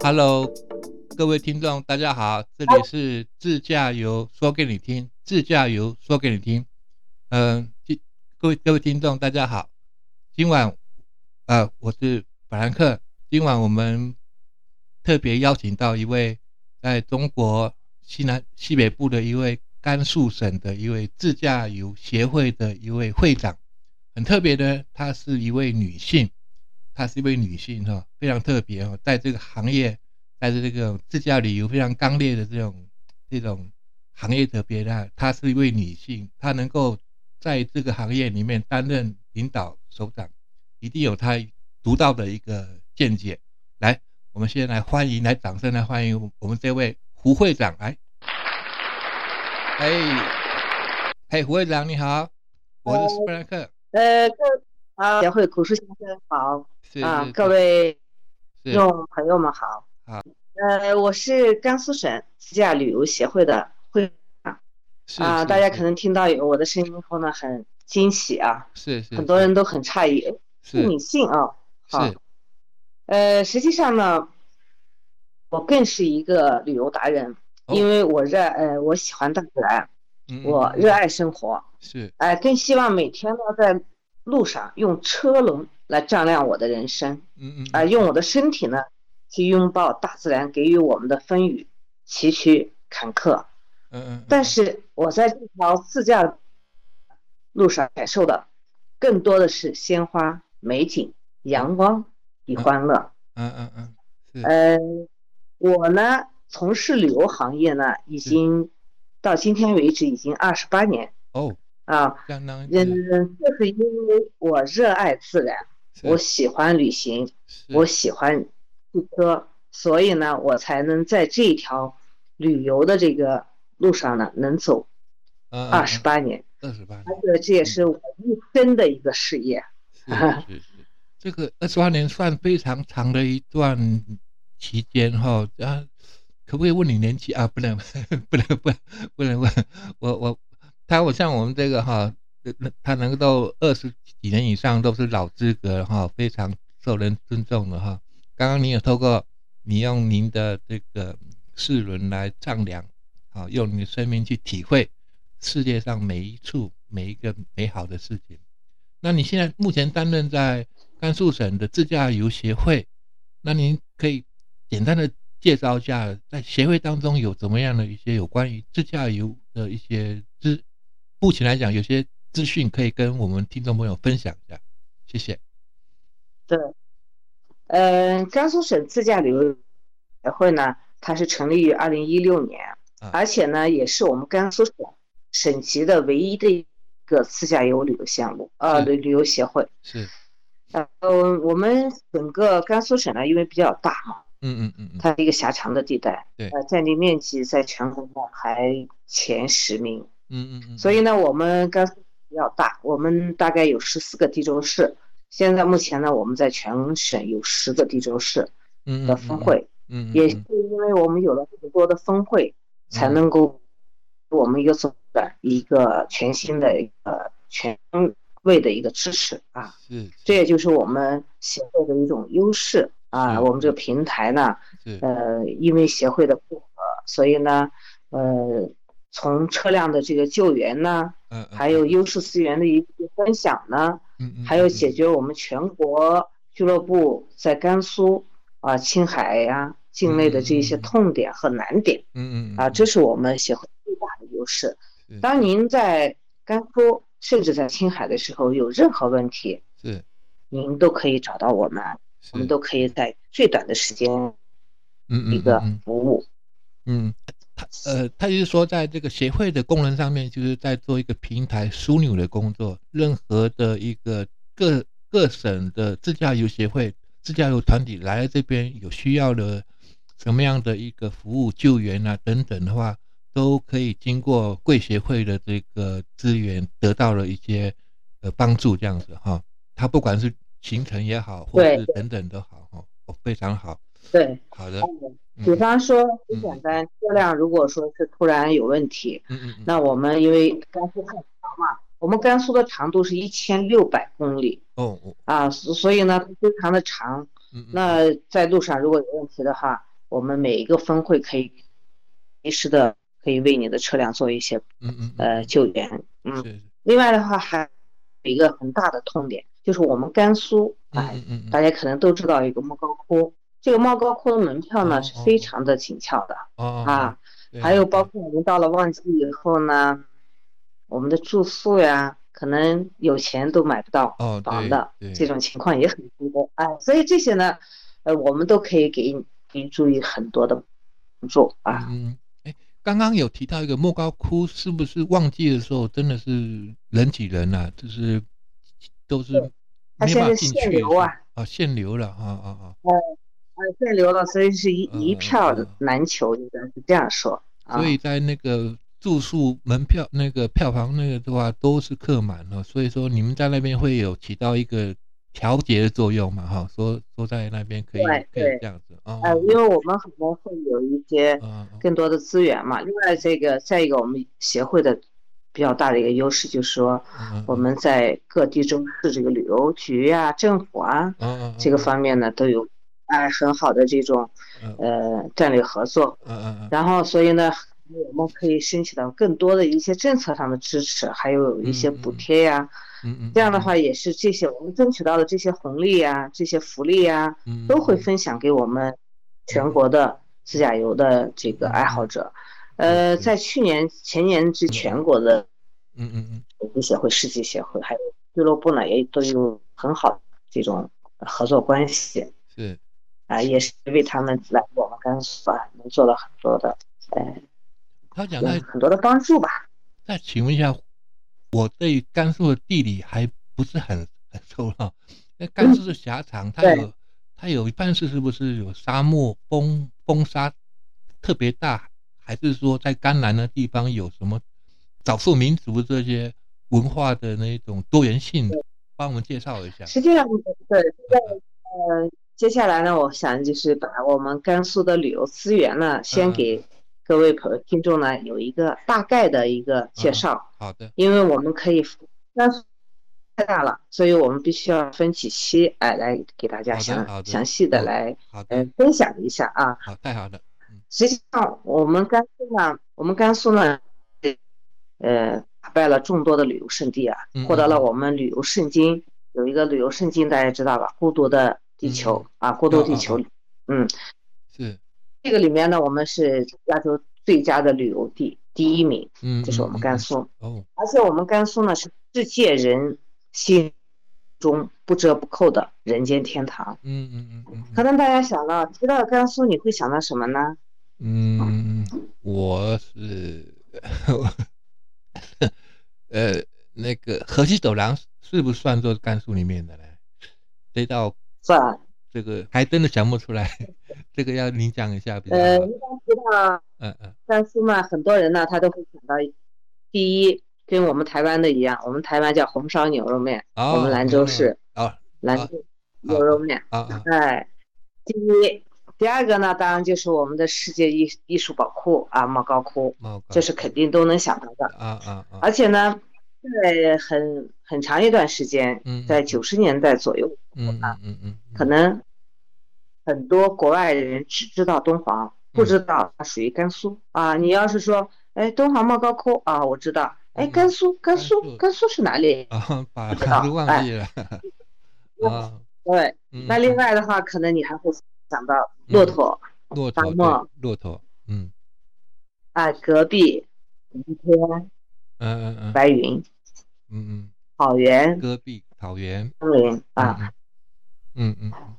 Hello，各位听众，大家好，这里是自驾游说给你听，自驾游说给你听。嗯，今各位各位听众，大家好，今晚呃，我是法兰克，今晚我们特别邀请到一位在中国西南西北部的一位甘肃省的一位自驾游协会的一位会长，很特别的，她是一位女性。她是一位女性哈，非常特别哦，在这个行业，在这个自驾旅游非常刚烈的这种这种行业特别的，她是一位女性，她能够在这个行业里面担任领导首长，一定有她独到的一个见解。来，我们先来欢迎，来掌声来欢迎我们这位胡会长来。哎，嘿，胡会长你好，我是斯布兰克。呃，啊，协会古树先生好。啊，各位听众朋友们好。好，呃，我是甘肃省自驾旅游协会的会长。啊，大家可能听到有我的声音后呢，很惊喜啊。是是。很多人都很诧异，是女性啊。好。呃，实际上呢，我更是一个旅游达人，因为我热呃，我喜欢大自然，我热爱生活。是。哎，更希望每天呢，在路上用车轮。来丈量我的人生，嗯嗯，啊，用我的身体呢，去拥抱大自然给予我们的风雨崎岖坎坷，嗯嗯，但是我在这条自驾路上感受的，更多的是鲜花、美景、阳光与欢乐，嗯嗯嗯，呃，我呢从事旅游行业呢，已经到今天为止已经二十八年，哦，啊，嗯，就是因为我热爱自然。我喜欢旅行，我喜欢汽车，所以呢，我才能在这一条旅游的这个路上呢，能走二十八年。二十八年，而且这也是我一生的一个事业。是是是，这个二十八年算非常长的一段期间哈。啊，可不可以问你年纪啊？不能，不能，不，不能问。我我他我像我们这个哈。那他能够二十几年以上都是老资格哈，非常受人尊重的哈。刚刚您有透过你用您的这个四轮来丈量，啊，用你的生命去体会世界上每一处每一个美好的事情。那你现在目前担任在甘肃省的自驾游协会，那您可以简单的介绍一下，在协会当中有怎么样的一些有关于自驾游的一些资，目前来讲有些。资讯可以跟我们听众朋友分享一下，谢谢。对，嗯，甘肃省自驾旅游协会呢，它是成立于二零一六年，而且呢，也是我们甘肃省省级的唯一的一个自驾游旅游项目，呃，旅旅游协会。是。呃，我们整个甘肃省呢，因为比较大嘛，嗯嗯嗯它是一个狭长的地带，对，呃，占地面积在全国还前十名，嗯嗯嗯，所以呢，我们甘肃。比较大，我们大概有十四个地州市。现在目前呢，我们在全省有十个地州市的峰会。嗯，也是因为我们有了这么多的峰会，才能够我们一个总的一个全新的一个全位的一个支持啊。嗯，这也就是我们协会的一种优势啊。我们这个平台呢，呃，因为协会的配合，所以呢，呃。从车辆的这个救援呢，嗯，还有优势资源的一些分享呢，嗯嗯，还有解决我们全国俱乐部在甘肃啊、青海呀境内的这些痛点和难点，嗯嗯，啊，这是我们协会最大的优势。当您在甘肃甚至在青海的时候有任何问题，是，您都可以找到我们，我们都可以在最短的时间，嗯一个服务，嗯。他呃，他就是说，在这个协会的功能上面，就是在做一个平台枢纽的工作。任何的一个各各省的自驾游协会、自驾游团体来这边有需要的什么样的一个服务、救援啊等等的话，都可以经过贵协会的这个资源得到了一些呃帮助，这样子哈。他不管是行程也好，或是等等都好哈，非常好。对，好的。比方说，很简单，车辆如果说是突然有问题，嗯嗯，那我们因为甘肃很长嘛，我们甘肃的长度是一千六百公里，哦哦，啊，所以呢非常的长，那在路上如果有问题的话，我们每一个分会可以及时的可以为你的车辆做一些嗯嗯呃救援。嗯，另外的话还有一个很大的痛点，就是我们甘肃，哎，大家可能都知道一个莫高窟，这个莫高窟的门票哦呢是非常的紧俏的哦啊，还有包括我们到了旺季以后呢，我们的住宿呀，可能有钱都买不到哦房的这种情况也很多，哎，所以这些呢，呃，我们都可以给您注意很多的帮助啊。嗯，哎，刚刚有提到一个莫高窟，是不是旺季的时候真的是人挤人啊？就是都是它没办法现在限进去流啊，啊，限流了啊啊啊！呃，限流了，所以是一嗯一票嗯难求，应该是这样说啊。所以在那个住宿门票那个票房那个的话都是客满了，所以说你们在那边会有起到一个调节的作用嘛？哈，说说在那边可以对可以这样子啊。呃，因为我们可能会有一些更多的资源嘛。另外，这个再一个，我们协会的比较大的一个优势就是说，嗯，我们在各地州市这个旅游局啊、政府啊嗯嗯这个方面呢，都有哎很好的这种嗯。呃战略合作。嗯嗯嗯。然后，所以呢，我们可以申请到更多的一些政策上的支持，还有一些补贴呀。嗯嗯，这样的话，也是这些我们争取到的这些红利呀、这些福利呀，嗯都会分享给我们全国的自驾游的这个爱好者。呃，在去年、前年至全国的嗯嗯嗯。游客协会、世纪协会还有俱乐部呢，也都有很好的这种合作关系。是啊、也是为他们来我们甘肃啊，能做了很多的呃他讲的很多的帮助吧。那请问一下，我对甘肃的地理还不是很很熟了。那甘肃的狭长，它有它有一半是是不是有沙漠风风沙特别大，还是说在甘南的地方有什么少数民族这些文化的那种多元性？帮我们介绍一下。实际上，对，在呃，接下来呢，我想就是把我们甘肃的旅游资源呢，先嗯。给各位朋友听众呢有一个大概的一个介绍，好的，因为我们可以甘肃太大了，所以我们必须要分几期哎来给大家详详细的来好呃的，分享一下啊。好，太好了。实际上，我们甘肃呢，我们甘肃呢，呃，打败了众多的旅游胜地啊嗯，获得了我们旅游圣经，有一个旅游圣经大家知道吧？孤独的地球啊，孤独地球哦，嗯，是，这个里面呢，我们是亚洲最佳的旅游地第一名，嗯，这是我们甘肃，嗯。哦，而且我们甘肃呢是世界人心中不折不扣的人间天堂。嗯嗯嗯嗯可能大家想到提到甘肃，你会想到什么呢？嗯，我是，呃，那个河西走廊是不是算作甘肃里面的呢？这道算这个还真的想不出来，这个要您讲一下比较呃，好。一般提到嗯嗯甘肃嘛，很多人呢他都会想到，第一跟我们台湾的一样，我们台湾叫红烧牛肉面，哦，我们兰州市哦兰州牛肉面。啊啊哎，第一，第二个呢，当然就是我们的世界艺艺术宝库啊，莫高窟，这是肯定都能想到的。啊啊啊，而且呢，在很很长一段时间，嗯，在九十年代左右，嗯嗯嗯嗯，可能很多国外的人只知道敦煌，不知道它属于甘肃啊。你要是说，哎，敦煌莫高窟啊，我知道。哎，嗯甘肃，甘甘肃肃，甘肃是哪里？啊，把不知道都忘记了 啊。对，嗯那另外的话，可能你还会想到骆驼骆驼沙漠骆驼，嗯啊，戈壁、云天、嗯嗯嗯白云、嗯嗯，草原、戈壁草原森林啊。，嗯嗯。嗯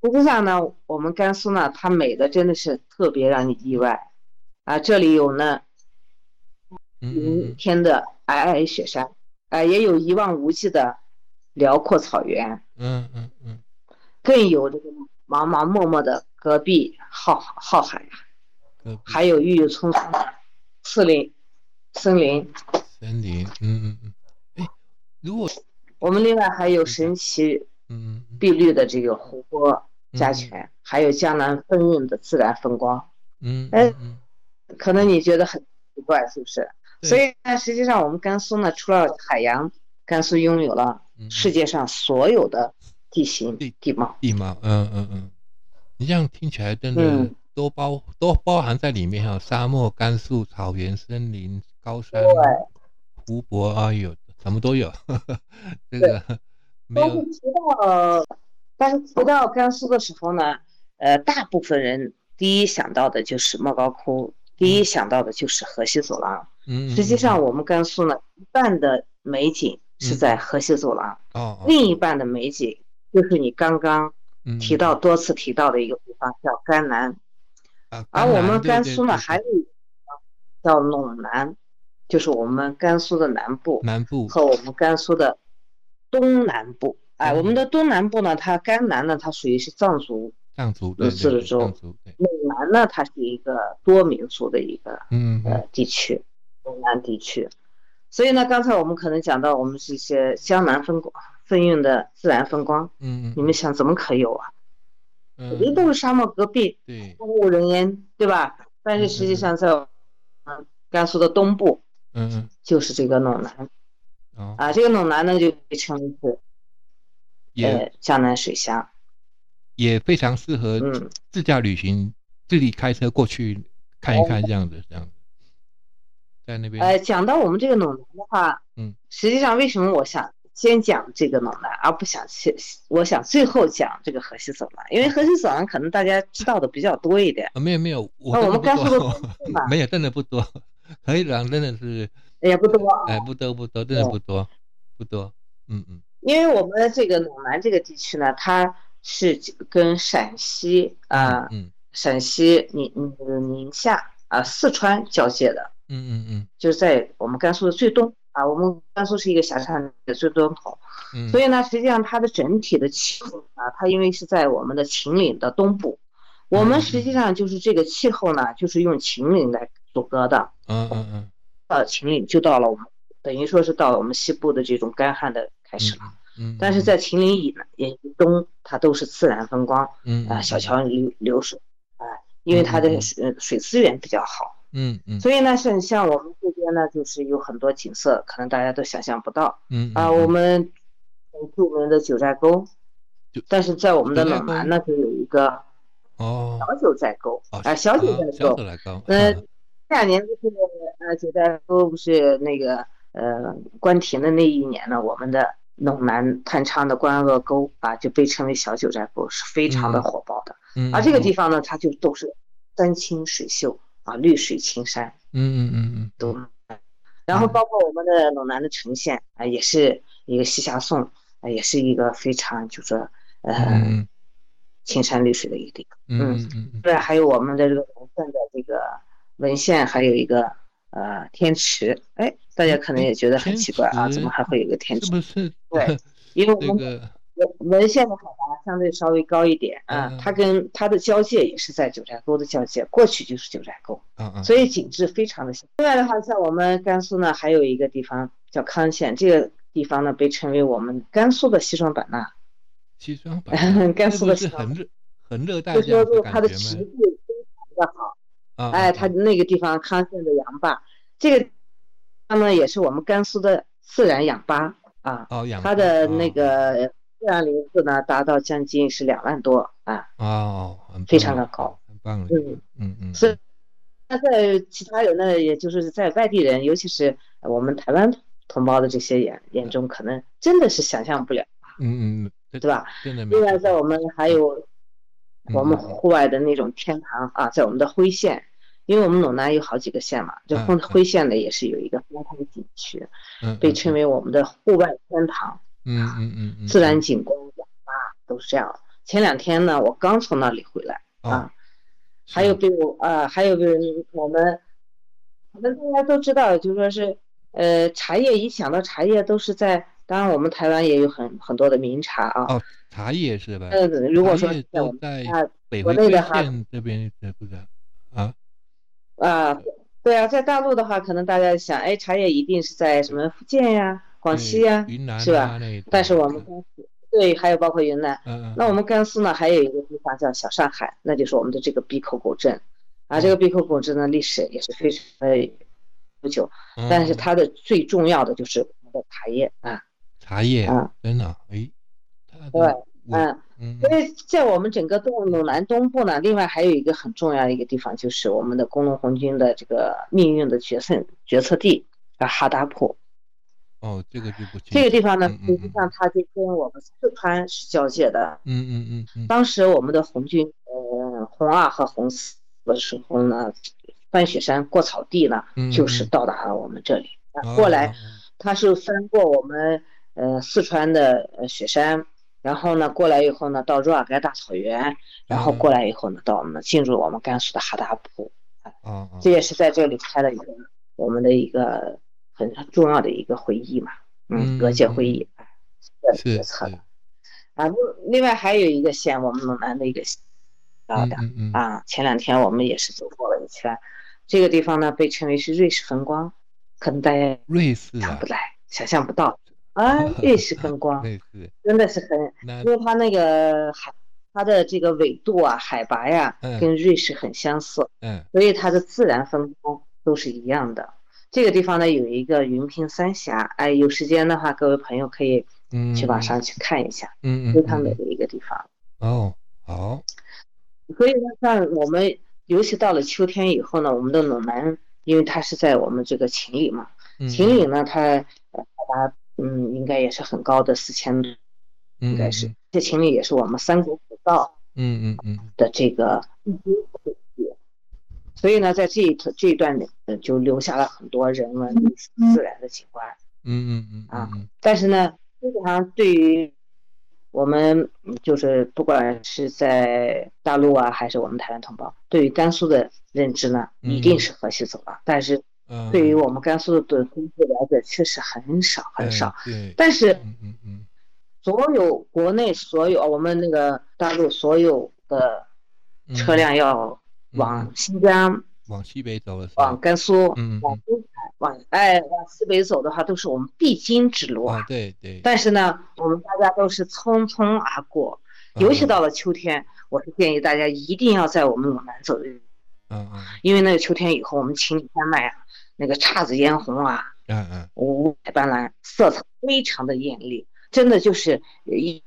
实际上呢，我们甘肃呢，它美的真的是特别让你意外。啊！这里有呢嗯云嗯。天的皑皑雪山，啊，也有一望无际的辽阔草原，嗯嗯嗯。更有这个茫茫漠漠的戈壁浩浩海，呀还有郁郁葱葱的森林森林。森林，嗯嗯嗯，哎，如果我们另外还有神奇碧绿的这个湖泊加嗯，还有江南丰润的自然风光。嗯哎嗯。可能你觉得很奇怪，是不是？所以呢，实际上我们甘肃呢，除了海洋，甘肃拥有了嗯世界上所有的地形地地貌。地貌，嗯嗯嗯，你这样听起来真的都包都包含在里面哈，沙漠、甘肃、草原、森林、高山、湖泊啊，有什么都有。这个没有提到，但是提到甘肃的时候呢，呃，大部分人第一想到的就是莫高窟，第一想到的就是河西走廊。嗯，实际上我们甘肃呢，一半的美景是在河西走廊，哦，另一半的美景就是你刚刚。提到多次提到的一个地方叫甘南，啊而我们甘肃呢还有一个叫陇南，就是我们甘肃的南部，南部和我们甘肃的东南部。哎，我们的东南部呢，它甘南呢，它属于是藏族藏族自治州，陇南呢，它是一个多民族的一个嗯呃地区，东南地区。所以呢，刚才我们可能讲到我们这些江南风光。风韵的自然风光，嗯，你们想怎么可有啊？肯定都是沙漠戈壁，对，荒无人烟，对吧？但是实际上在嗯甘肃的东部，嗯嗯，就是这个陇南，啊，这个陇南呢就被称为是，呃，江南水乡，也非常适合自驾旅行，自己开车过去看一看，这样子，这样子，在那边。呃，讲到我们这个陇南的话，嗯，实际上为什么我想？先讲这个陇南，而不想先。我想最后讲这个河西走廊，因为河西走廊可能大家知道的比较多一点。啊，没有没有，我们甘肃的 没有，真的不多。河西走廊真的是也不多，哎，不多不多，真的不多不多。嗯嗯。因为我们这个陇南这个地区呢，它是跟陕西啊，嗯，陕西宁宁夏啊、四川交界的。嗯嗯嗯，就是在我们甘肃的最东。啊，我们甘肃是一个狭山的最东头，所以呢，实际上它的整体的气候啊，它因为是在我们的秦岭的东部，我们实际上就是这个气候呢，就是用秦岭来阻隔的。嗯嗯嗯。到秦岭就到了我们，等于说是到了我们西部的这种干旱的开始了。嗯。但是在秦岭以南、以东，它都是自然风光。嗯。啊，小桥流流水，啊，因为它的水水资源比较好。嗯嗯，所以呢，像像我们这边呢，就是有很多景色，可能大家都想象不到。嗯啊，我们著名的九寨沟，但是在我们的陇南呢，就有一个哦小九寨沟啊，小九寨沟。呃，这两年就是呃九寨沟不是那个呃关停的那一年呢，我们的陇南探昌的关鄂沟啊，就被称为小九寨沟，是非常的火爆的。嗯，而这个地方呢，它就都是山清水秀。啊，绿水青山，嗯嗯嗯嗯，都，然后包括我们的陇南的呈现啊，也是一个西夏颂啊，也是一个非常就是说呃青山绿水的一个地方，嗯嗯嗯，对，还有我们的这个文献的这个文献，还有一个呃天池，哎，大家可能也觉得很奇怪啊，怎么还会有一个天池？是不是？对，因为 我们。文文献的海拔相对稍微高一点啊，它跟它的交界也是在九寨沟的交界，过去就是九寨沟，所以景致非常的像。另外的话，像我们甘肃呢，还有一个地方叫康县，这个地方呢被称为我们甘肃的西双版纳。西双版纳，甘肃的是很热很热带，就说它的植被非常的好，哎，他那个地方康县的羊坝，这个它呢也是我们甘肃的自然氧吧啊，它的那个。自然林子呢，达到将近是两万多啊，哦，非常的高，很棒，嗯嗯嗯，是。那在其他人呢，也就是在外地人，尤其是我们台湾同胞的这些眼眼中，可能真的是想象不了，嗯嗯，对吧？另外，在我们还有我们户外的那种天堂啊，在我们的徽县，因为我们陇南有好几个县嘛，就徽徽县的也是有一个天堂景区，被称为我们的户外天堂。嗯嗯嗯嗯，自然景观啊，都是这样。前两天呢，我刚从那里回来啊。还有比如啊，还有比如我们，可能大家都知道，就说是呃，茶叶一想到茶叶，都是在当然我们台湾也有很很多的名茶啊。哦，茶叶是吧？呃，如果说在我们在北回归线这边是不是啊？啊，对啊，在大陆的话，可能大家想，哎，茶叶一定是在什么福建呀？广西呀，云南是吧？但是我们甘肃对，还有包括云南。嗯那我们甘肃呢，还有一个地方叫小上海，那就是我们的这个碧口古镇。啊，这个碧口古镇的历史也是非常的悠久。但是它的最重要的就是我们的茶叶啊。茶叶啊，真的，哎，对，嗯，因为在我们整个东陇南东部呢，另外还有一个很重要的一个地方，就是我们的工农红军的这个命运的决胜决策地啊，哈达铺。哦，这个就不这个地方呢，实际上它就跟我们四川是交界的。嗯嗯嗯。当时我们的红军，呃，红二和红四的时候呢，翻雪山过草地呢，就是到达了我们这里。过来，他是翻过我们呃四川的呃雪山，然后呢过来以后呢，到若尔盖大草原，然后过来以后呢，到我们进入我们甘肃的哈达铺。啊这也是在这里开了一个我们的一个。很重要的一个会议嘛，嗯，各界会议，决策的啊。另外还有一个县，我们陇南的一个啊的啊，前两天我们也是走过了一圈。这个地方呢，被称为是瑞士风光，可能大家瑞士想不来，想象不到啊。瑞士风光，真的是很，因为它那个海，它的这个纬度啊，海拔呀，跟瑞士很相似，嗯，所以它的自然风光都是一样的。这个地方呢有一个云平三峡，哎，有时间的话，各位朋友可以去网上去看一下，嗯嗯，非常美的一个地方。哦，好。所以呢，像我们尤其到了秋天以后呢，我们的陇南，因为它是在我们这个秦岭嘛，秦岭呢，它海拔嗯应该也是很高的四千多，应该是。这秦岭也是我们三国古道，嗯嗯嗯的这个。所以呢，在这一这一段里，就留下了很多人文、自然的景观。嗯嗯嗯啊，但是呢，基本上对于我们就是不管是在大陆啊，还是我们台湾同胞，对于甘肃的认知呢，一定是河西走廊。但是，对于我们甘肃的工作了解确实很少很少。对。但是，嗯嗯嗯，所有国内所有我们那个大陆所有的车辆要。往新疆，往西北走的往甘肃，嗯，往东海，往哎往西北走的话，都是我们必经之路啊。对对。但是呢，我们大家都是匆匆而过，尤其到了秋天，我是建议大家一定要在我们往南走的。嗯嗯。因为那个秋天以后，我们秦岭山脉啊，那个姹紫嫣红啊，嗯嗯，五彩斑斓，色彩非常的艳丽，真的就是一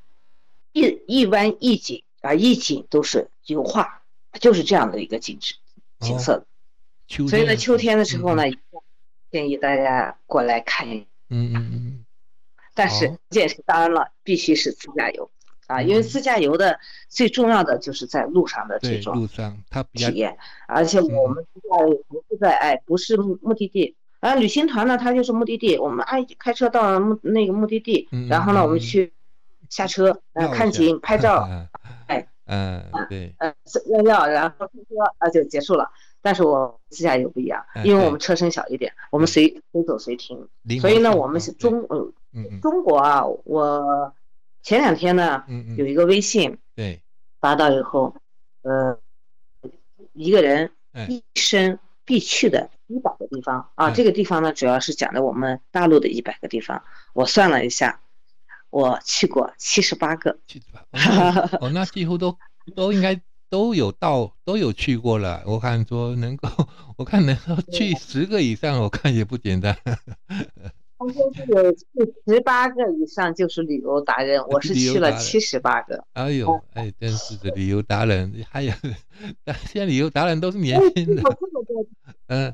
一一湾一景啊，一景都是油画。就是这样的一个景致景色，所以呢，秋天的时候呢，建议大家过来看一嗯嗯嗯。但是这件事当然了，必须是自驾游啊，因为自驾游的最重要的就是在路上的这种路上它体验，而且我们自驾游不是在哎，不是目的地。啊，旅行团呢，它就是目的地，我们哎开车到目那个目的地，然后呢，我们去下车呃看景拍照，哎。嗯，对，嗯，尿尿，然后开车啊就结束了。但是我自驾游不一样，因为我们车身小一点，我们随随走随停。所以呢，我们是中嗯。中国啊，我前两天呢有一个微信对发到以后，呃，一个人一生必去的一百个地方啊，这个地方呢主要是讲的我们大陆的一百个地方。我算了一下。我去过七十八个，七十八，哦，那几乎都都应该都有到，都有去过了。我看说能够，我看能够去十个以上，我看也不简单。他说是十八个以上就是旅游达人，我是去了七十八个。哎呦，哎，真是的旅游达人，还有，现在旅游达人都是年轻的。嗯，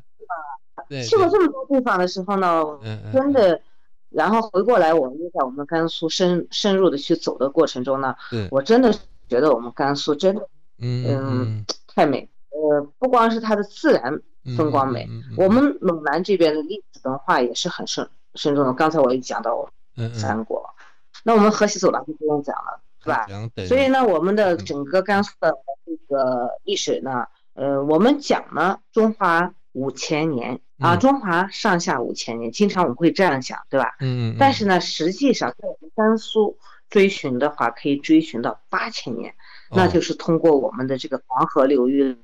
对，去过这么多地方的时候呢，真的。然后回过来，我们又在我们甘肃深深入的去走的过程中呢，我真的觉得我们甘肃真的，嗯，太美。呃，不光是它的自然风光美，我们陇南这边的历史文化也是很深深重的。刚才我也讲到三国，那我们河西走廊就不用讲了，是吧？所以呢，我们的整个甘肃的这个历史呢，呃，我们讲呢，中华五千年。啊，中华上下五千年，经常我们会这样讲，对吧？嗯但是呢，实际上在我们甘肃追寻的话，可以追寻到八千年，那就是通过我们的这个黄河流域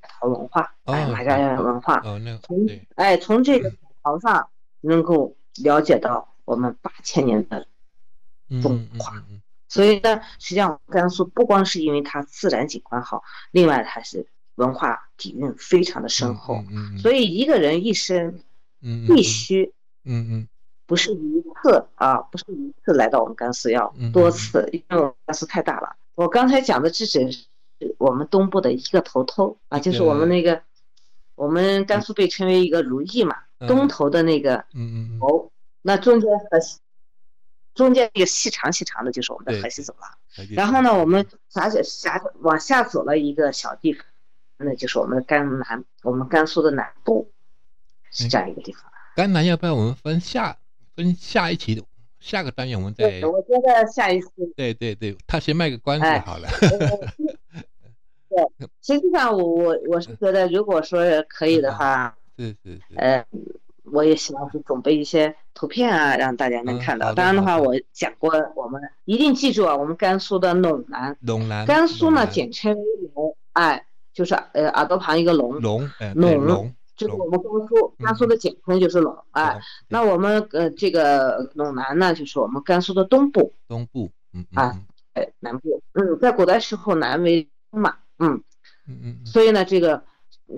陶文化，哎，马家窑文化，从哎从这个陶上能够了解到我们八千年的中华。所以呢，实际上甘肃不光是因为它自然景观好，另外它是。文化底蕴非常的深厚，所以一个人一生，必须，嗯嗯，不是一次啊，不是一次来到我们甘肃，要多次，因为我们甘肃太大了。我刚才讲的这只是我们东部的一个头头啊，就是我们那个，我们甘肃被称为一个如意嘛，东头的那个头，那中间和中间那个细长细长的，就是我们的河西走廊。然后呢，我们狭狭往下走了一个小地方，那就是我们的甘南，我们甘肃的南部是这样一个地方。甘南要不要我们分下分下一期下个单元我们再？我觉得下一次。对对对，他先卖个关子好了。对，实际上我我我是觉得，如果说可以的话，是是是，呃。我也希望是准备一些图片啊，让大家能看到。当然的话，我讲过，我们一定记住啊，我们甘肃的陇南，陇南，甘肃呢简称陇，哎，就是呃耳朵旁一个陇，陇，陇，就是我们甘肃，甘肃的简称就是陇，哎，那我们呃这个陇南呢，就是我们甘肃的东部，东部，嗯啊，哎南部，嗯，在古代时候南为东嘛，嗯嗯嗯，所以呢这个。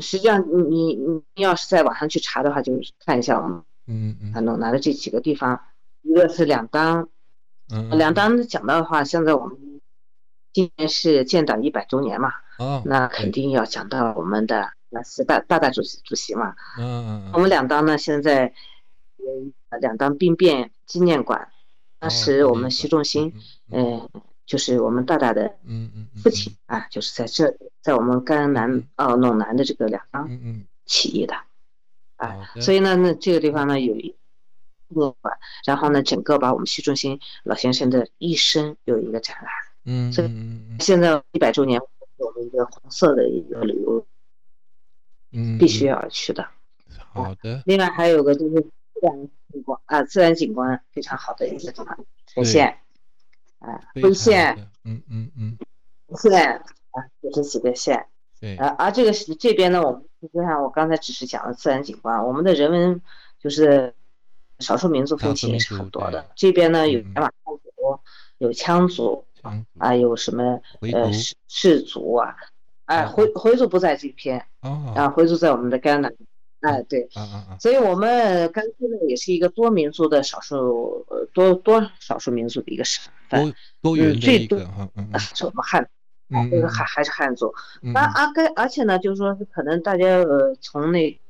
实际上，你你你要是在网上去查的话，就是看一下我们，嗯嗯，能拿的这几个地方，一个是两当，嗯，两当讲到的话，现在我们今年是建党一百周年嘛，哦，那肯定要讲到我们的那是大大大主席主席嘛，嗯嗯，我们两当呢现在，两当兵变纪念馆，当时我们习仲勋，嗯。就是我们大大的父亲啊，就是在这，在我们甘南哦陇南的这个两方起义的，啊，所以呢，那这个地方呢有一个，然后呢，整个把我们徐中心老先生的一生有一个展览，嗯，所以现在一百周年，我们一个红色的一个旅游，嗯，必须要去的。好的。另外还有个就是自然景观啊，自然景观非常好的一个地方，呈现。啊，徽县，嗯嗯嗯，县啊，就这几个县，对，而而这个是这边呢，我们实际上我刚才只是讲了自然景观，我们的人文就是少数民族风情也是很多的。这边呢有白马汉族，有羌族，啊，有什么呃氏氏族啊，哎，回回族不在这片，啊，回族在我们的甘南。哎，对，所以我们甘肃呢也是一个多民族的少数，多多少数民族的一个省份，多元的一个，是我们汉，这个还还是汉族。那啊，跟而且呢，就是说可能大家呃从那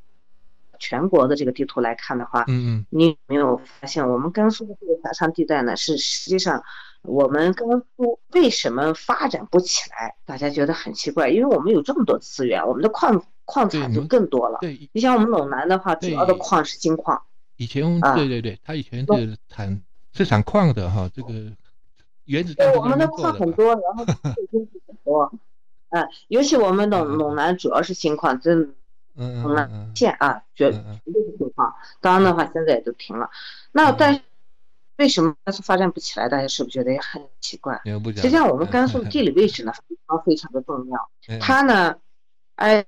全国的这个地图来看的话，嗯嗯，你有没有发现我们甘肃的这个狭长地带呢？是实际上我们甘肃为什么发展不起来？大家觉得很奇怪，因为我们有这么多资源，我们的矿。矿产就更多了。对，你像我们陇南的话，主要的矿是金矿。以前，对对对，他以前是产是产矿的哈，这个原子弹。对，我们的矿很多，然后金 很多。嗯，尤其我们陇陇南主要是金矿，这陇南县啊，绝绝对是金矿。当然的话，现在也都停了。那但为什么甘肃发展不起来？大家是不是觉得也很奇怪？实际上，我们甘肃的 地理位置呢，非常非常的重要。它呢，哎。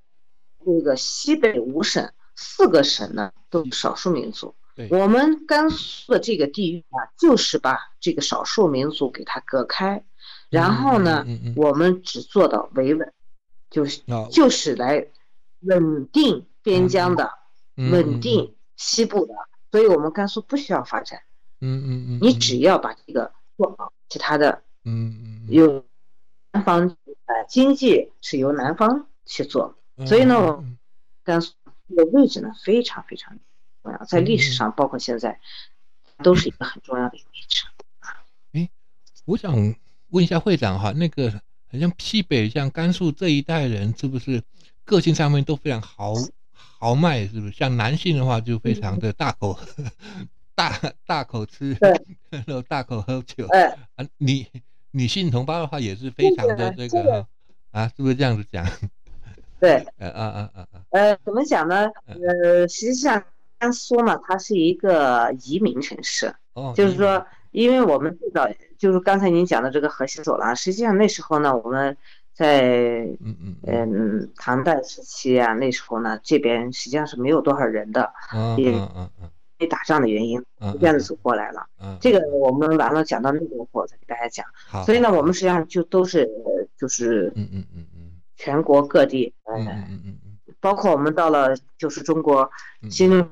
那个西北五省四个省呢，都是少数民族。我们甘肃的这个地域啊，就是把这个少数民族给它隔开，然后呢，我们只做到维稳，就是就是来稳定边疆的，稳定西部的。所以我们甘肃不需要发展。嗯嗯嗯，你只要把这个做好，其他的，嗯嗯，由南方呃经济是由南方去做。所以呢，甘肃的位置呢非常非常重要，在历史上，包括现在，都是一个很重要的位置。哎，我想问一下会长哈，那个好像西北像甘肃这一代人，是不是个性上面都非常豪豪迈？是不是？像男性的话，就非常的大口 大 大口吃，然后大口喝酒。哎，啊，女女性同胞的话也是非常的这个啊，是不是这样子讲？对，呃，啊啊啊啊，呃，怎么讲呢？呃，实际上甘肃嘛，它是一个移民城市，哦，就是说，因为我们最早就是刚才您讲的这个河西走廊，实际上那时候呢，我们在嗯嗯嗯。唐代时期啊，那时候呢，这边实际上是没有多少人的，也嗯嗯嗯，因为打仗的原因，这样子走过来了。嗯，这个我们完了讲到那个时候再给大家讲。好，所以呢，我们实际上就都是就是嗯嗯嗯。全国各地，嗯嗯嗯嗯，包括我们到了就是中国新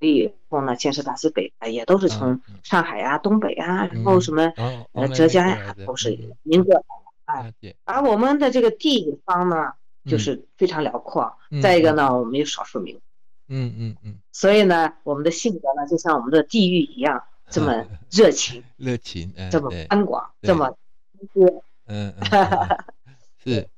以后呢，建设大西北也都是从上海呀、东北啊，然后什么呃浙江呀，都是民国啊。而我们的这个地方呢，就是非常辽阔。再一个呢，我们有少数民族。嗯嗯嗯。所以呢，我们的性格呢，就像我们的地域一样，这么热情，热情，这么宽广，这么嗯，是。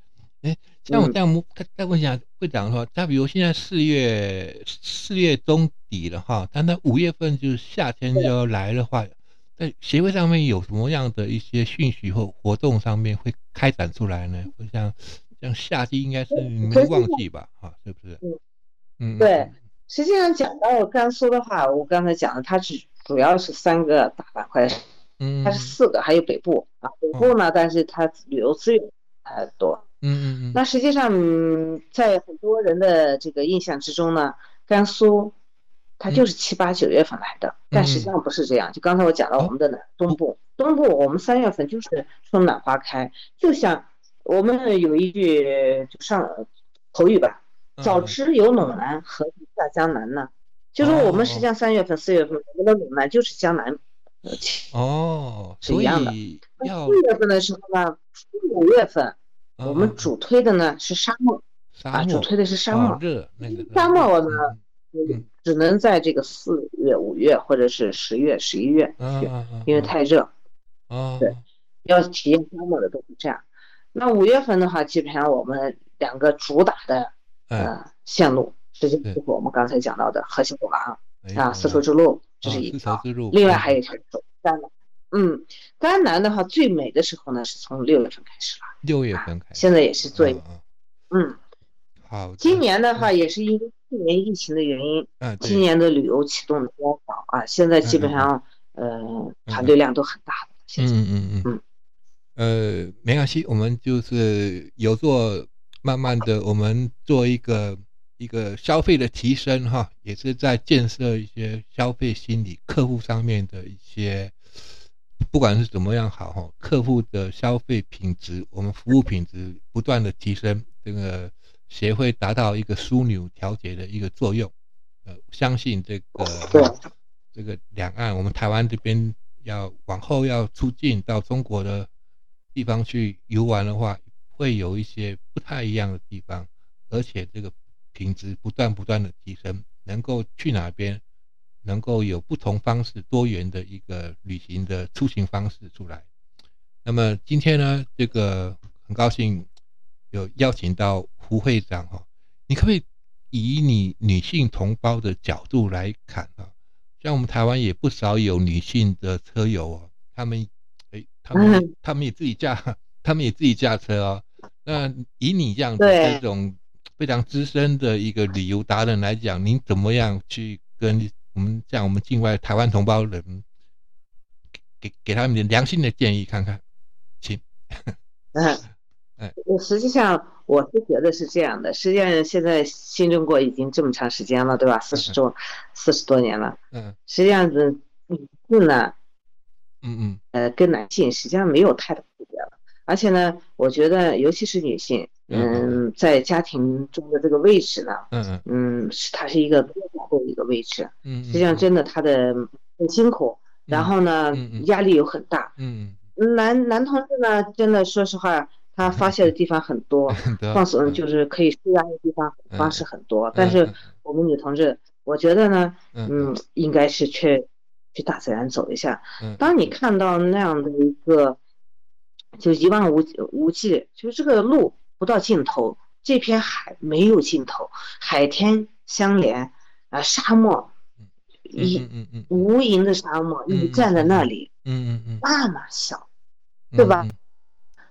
哎，像我这样，再再问一下会长的话，他比如现在四月四月中底了哈，但他五月份就是夏天就要来的话，在协会上面有什么样的一些讯息或活动上面会开展出来呢？我想像夏季应该是没旺季吧？哈，是不是？嗯，对。实际上讲到甘肃的话，我刚才讲的，它是主要是三个大板块，嗯，它是四个，还有北部啊，北部呢，但是它旅游资源还多。嗯嗯嗯，那实际上，在很多人的这个印象之中呢，甘肃，它就是七八九月份来的，但实际上不是这样。就刚才我讲到，我们的南东部，东部我们三月份就是春暖花开，就像我们有一句就上口语吧，早知有陇南，何必下江南呢？就是我们实际上三月份、四月份，我们的陇南就是江南，哦，是一样的。那四月份的时候呢，五月份。我们主推的呢是沙漠，啊，主推的是沙漠。沙漠呢，嗯，只能在这个四月、五月或者是十月、十一月去，因为太热。啊，对，要体验沙漠的都是这样。那五月份的话，基本上我们两个主打的呃线路，实际就是我们刚才讲到的核心走廊啊，丝绸之路，这是一条。另外还有一条走甘南。嗯，甘南的话，最美的时候呢，是从六月份开始了。六月份开始，现在也是最，嗯，好。今年的话，也是因为去年疫情的原因，嗯，今年的旅游启动的比较早啊。现在基本上，呃，团队量都很大的。嗯嗯嗯嗯。呃，没关系，我们就是有做，慢慢的，我们做一个一个消费的提升哈，也是在建设一些消费心理、客户上面的一些。不管是怎么样好哈，客户的消费品质，我们服务品质不断的提升，这个协会达到一个枢纽调节的一个作用。呃，相信这个这个两岸，我们台湾这边要往后要出境到中国的地方去游玩的话，会有一些不太一样的地方，而且这个品质不断不断的提升，能够去哪边？能够有不同方式、多元的一个旅行的出行方式出来。那么今天呢，这个很高兴有邀请到胡会长哈，你可不可以以你女性同胞的角度来看啊？像我们台湾也不少有女性的车友哦，他们哎，他们 他们也自己驾，他们也自己驾车哦。那以你这样的这种非常资深的一个旅游达人来讲，您怎么样去跟？我们像我们境外台湾同胞人，给给他们点良心的建议看看，请。嗯，哎，实际上我是觉得是这样的。实际上现在新中国已经这么长时间了，对吧？四十多四十多年了。嗯。实际上是女性呢，嗯嗯，呃，跟男性实际上没有太大区别了。而且呢，我觉得尤其是女性。嗯，在家庭中的这个位置呢，嗯嗯，嗯，是它是一个比较高的一个位置，嗯，实际上真的她的很辛苦，然后呢，压力又很大，嗯男男同志呢，真的说实话，他发泄的地方很多，放松就是可以舒压的地方方式很多，但是我们女同志，我觉得呢，嗯，应该是去去大自然走一下，当你看到那样的一个，就一望无无际，就是这个路。不到尽头，这片海没有尽头，海天相连啊，沙漠，一无垠的沙漠，你站在那里，嗯嗯嗯，那么小，对吧？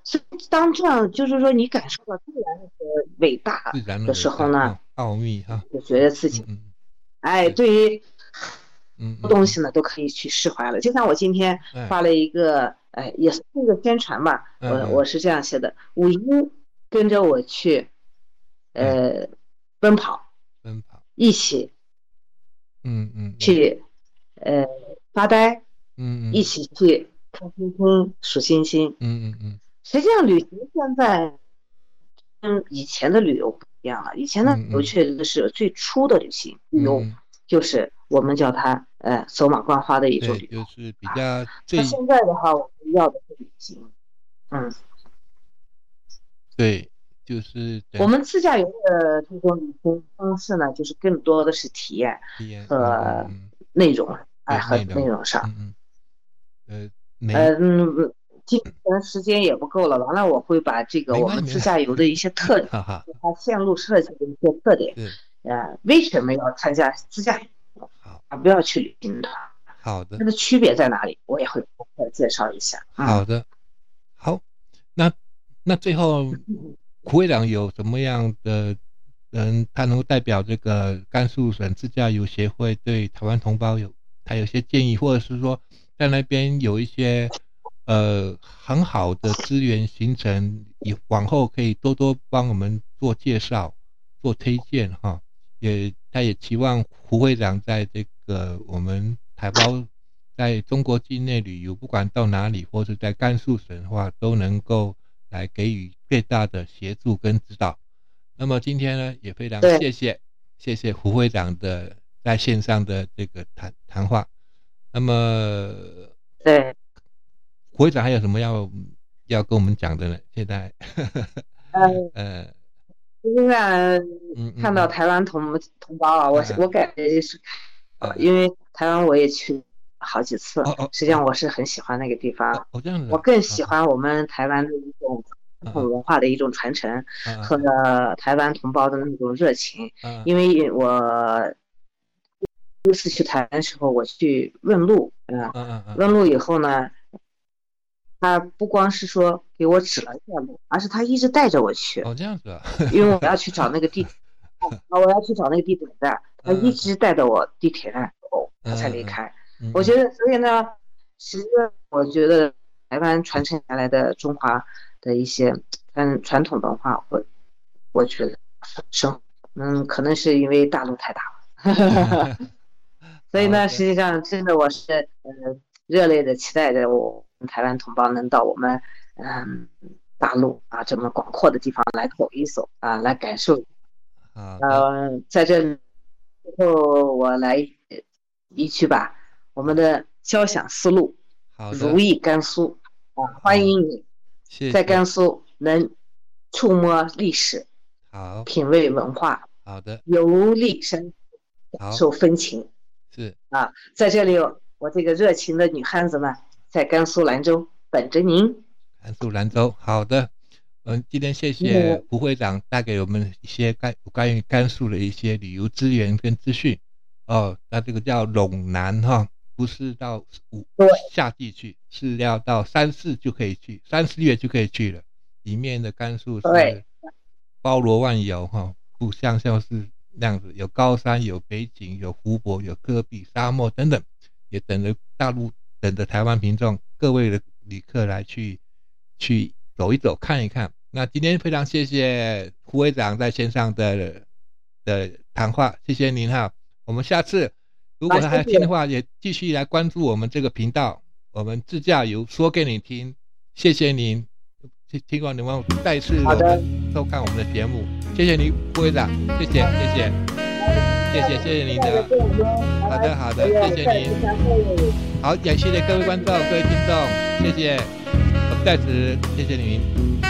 所以当这样，就是说你感受到自然的伟大的时候呢，奥秘哈，就觉得自己，哎，对于，嗯，东西呢都可以去释怀了。就像我今天发了一个，哎，也是一个宣传嘛，我我是这样写的，五一。跟着我去，呃，奔跑，奔跑，一起，嗯嗯，去，呃，发呆，嗯嗯，一起去看星星、数星星，嗯嗯嗯。实际上，旅行现在跟以前的旅游不一样了。以前的旅游确实是最初的旅行，旅游就是我们叫它呃走马观花的一种旅游，就是比较。那现在的话，我们要的是旅行，嗯，对，就是我们自驾游的这种旅行方式呢，就是更多的是体验和内容，哎，和内容上，嗯，呃，嗯。今天时间也不够了，完了我会把这个我们自驾游的一些特 点，它线路设计的一些特点，呃，为什么要参加自驾游？好，不要去旅行团。好的。它的区别在哪里？我也会介绍一下。好的，好，那那最后，胡会长有什么样的人，他能够代表这个甘肃省自驾游协会对台湾同胞有他有些建议，或者是说在那边有一些。呃，很好的资源形成，以往后可以多多帮我们做介绍、做推荐哈。也，他也期望胡会长在这个我们台胞在中国境内旅游，不管到哪里，或者在甘肃省的话，都能够来给予最大的协助跟指导。那么今天呢，也非常谢谢谢谢胡会长的在线上的这个谈谈话。那么，对。会长还有什么要要跟我们讲的呢？现在，呃，实际上看到台湾同同胞啊，我我感觉是，因为台湾我也去好几次，实际上我是很喜欢那个地方。我更喜欢我们台湾的一种传统文化的一种传承和台湾同胞的那种热情。因为我第一次去台湾的时候，我去问路，嗯，问路以后呢。他不光是说给我指了一条路，而是他一直带着我去。哦，这样子啊。因为我要去找那个地，啊，我要去找那个地铁站，他一直带着我地铁站走，他才离开。我觉得，所以呢，其实我觉得台湾传承下来的中华的一些嗯传统文化，我我觉得生嗯，可能是因为大陆太大了，所以呢，实际上真的我是呃热烈的期待着我们。台湾同胞能到我们嗯大陆啊这么广阔的地方来走一走啊，来感受。啊，呃，在这最后我来一句吧，我们的交响思路，如意甘肃啊，欢迎你，在甘肃能触摸历史，好，品味文化，好的，游历山，感受风情，是啊，在这里我这个热情的女汉子们。在甘肃兰州等着您。甘肃兰州，好的。嗯，今天谢谢胡会长带给我们一些关关于甘肃的一些旅游资源跟资讯。哦，那这个叫陇南哈，不是到五夏季去，是要到三四就可以去，三四月就可以去了。里面的甘肃是包罗万有哈，不像像是那样子，有高山，有北景，有湖泊，有戈壁沙漠等等，也等着大陆。等着台湾民众、各位的旅客来去去走一走、看一看。那今天非常谢谢胡会长在线上的的谈话，谢谢您哈。我们下次如果还要听的话，也继续来关注我们这个频道，我们自驾游说给你听。谢谢您，希望你们再次我们收看我们的节目。谢谢您，胡会长，谢谢，谢谢。谢谢，谢谢您的，好的，好的，谢谢您。好，也谢谢各位观众、各位听众，谢谢，在此谢谢您。